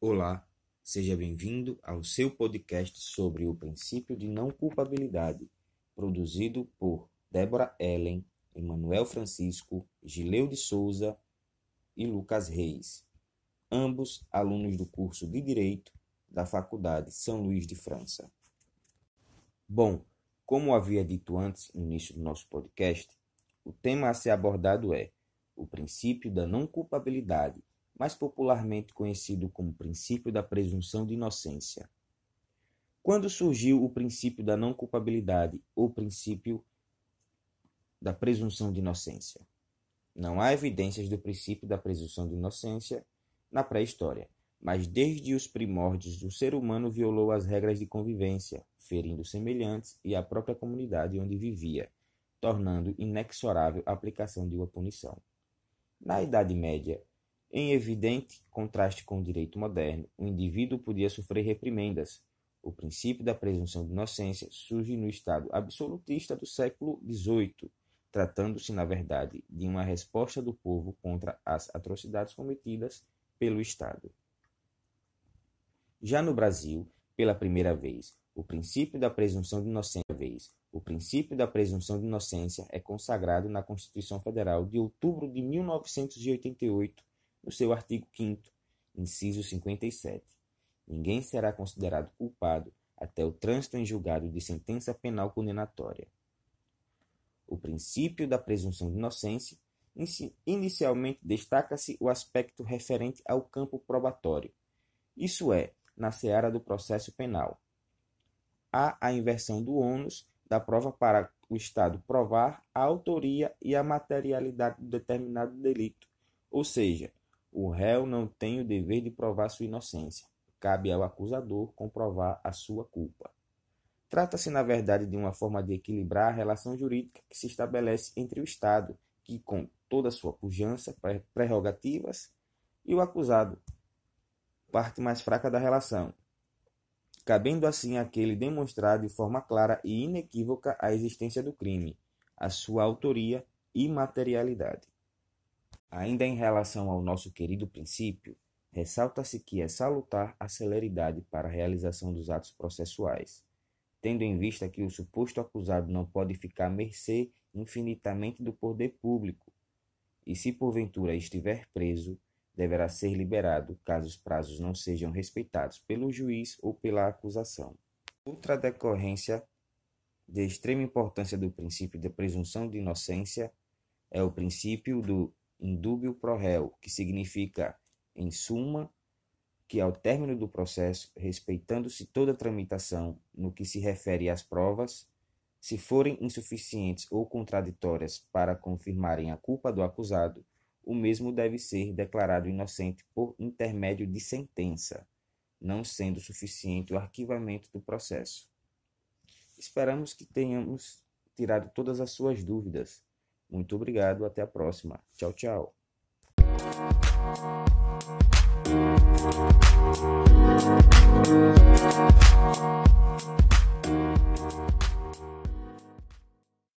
Olá, seja bem-vindo ao seu podcast sobre o princípio de não culpabilidade, produzido por Débora Ellen, Emanuel Francisco, Gileu de Souza e Lucas Reis, ambos alunos do curso de Direito da Faculdade São Luís de França. Bom, como havia dito antes no início do nosso podcast, o tema a ser abordado é o princípio da não culpabilidade, mais popularmente conhecido como princípio da presunção de inocência. Quando surgiu o princípio da não culpabilidade ou princípio da presunção de inocência? Não há evidências do princípio da presunção de inocência na pré-história, mas desde os primórdios o ser humano violou as regras de convivência, ferindo semelhantes e a própria comunidade onde vivia, tornando inexorável a aplicação de uma punição. Na Idade Média, em evidente contraste com o direito moderno, o indivíduo podia sofrer reprimendas. O princípio da presunção de inocência surge no Estado absolutista do século XVIII, tratando-se, na verdade, de uma resposta do povo contra as atrocidades cometidas pelo Estado. Já no Brasil, pela primeira vez, o princípio da presunção de inocência, vez, o princípio da presunção de inocência é consagrado na Constituição Federal de outubro de 1988, no seu artigo 5 inciso 57. Ninguém será considerado culpado até o trânsito em julgado de sentença penal condenatória. O princípio da presunção de inocência inicialmente destaca-se o aspecto referente ao campo probatório, isso é, na seara do processo penal. Há a inversão do ônus da prova para o Estado provar a autoria e a materialidade de determinado delito, ou seja, o réu não tem o dever de provar sua inocência, cabe ao acusador comprovar a sua culpa. Trata-se, na verdade, de uma forma de equilibrar a relação jurídica que se estabelece entre o Estado, que, com toda a sua pujança, prerrogativas, e o acusado, parte mais fraca da relação, cabendo assim àquele demonstrar de forma clara e inequívoca a existência do crime, a sua autoria e materialidade. Ainda em relação ao nosso querido princípio, ressalta-se que é salutar a celeridade para a realização dos atos processuais tendo em vista que o suposto acusado não pode ficar à mercê infinitamente do poder público, e se porventura estiver preso, deverá ser liberado caso os prazos não sejam respeitados pelo juiz ou pela acusação. Outra decorrência de extrema importância do princípio da presunção de inocência é o princípio do indúbio pro réu, que significa, em suma, que, ao término do processo, respeitando-se toda tramitação no que se refere às provas, se forem insuficientes ou contraditórias para confirmarem a culpa do acusado, o mesmo deve ser declarado inocente por intermédio de sentença, não sendo suficiente o arquivamento do processo. Esperamos que tenhamos tirado todas as suas dúvidas. Muito obrigado, até a próxima. Tchau, tchau.